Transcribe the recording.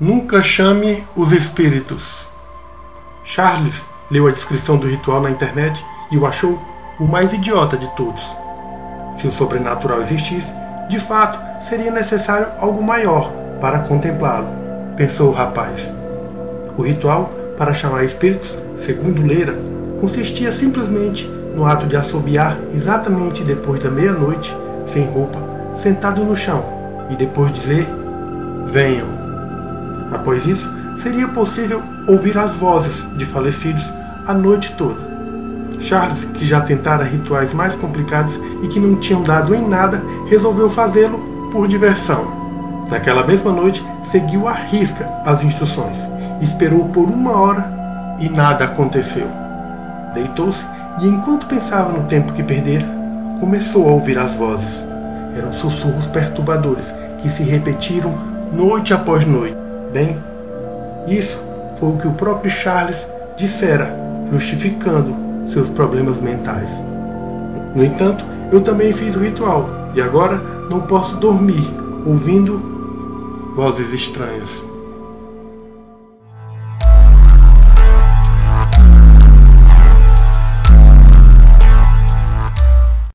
Nunca chame os espíritos. Charles leu a descrição do ritual na internet e o achou o mais idiota de todos. Se o sobrenatural existisse, de fato seria necessário algo maior para contemplá-lo, pensou o rapaz. O ritual para chamar espíritos, segundo Leira, consistia simplesmente no ato de assobiar exatamente depois da meia-noite, sem roupa, sentado no chão, e depois dizer: Venham. Após isso, seria possível ouvir as vozes de falecidos a noite toda. Charles, que já tentara rituais mais complicados e que não tinham dado em nada, resolveu fazê-lo por diversão. Naquela mesma noite, seguiu à risca as instruções. Esperou por uma hora e nada aconteceu. Deitou-se e, enquanto pensava no tempo que perdera, começou a ouvir as vozes. Eram sussurros perturbadores que se repetiram noite após noite. Bem, isso foi o que o próprio Charles dissera, justificando seus problemas mentais. No entanto, eu também fiz o ritual e agora não posso dormir ouvindo vozes estranhas.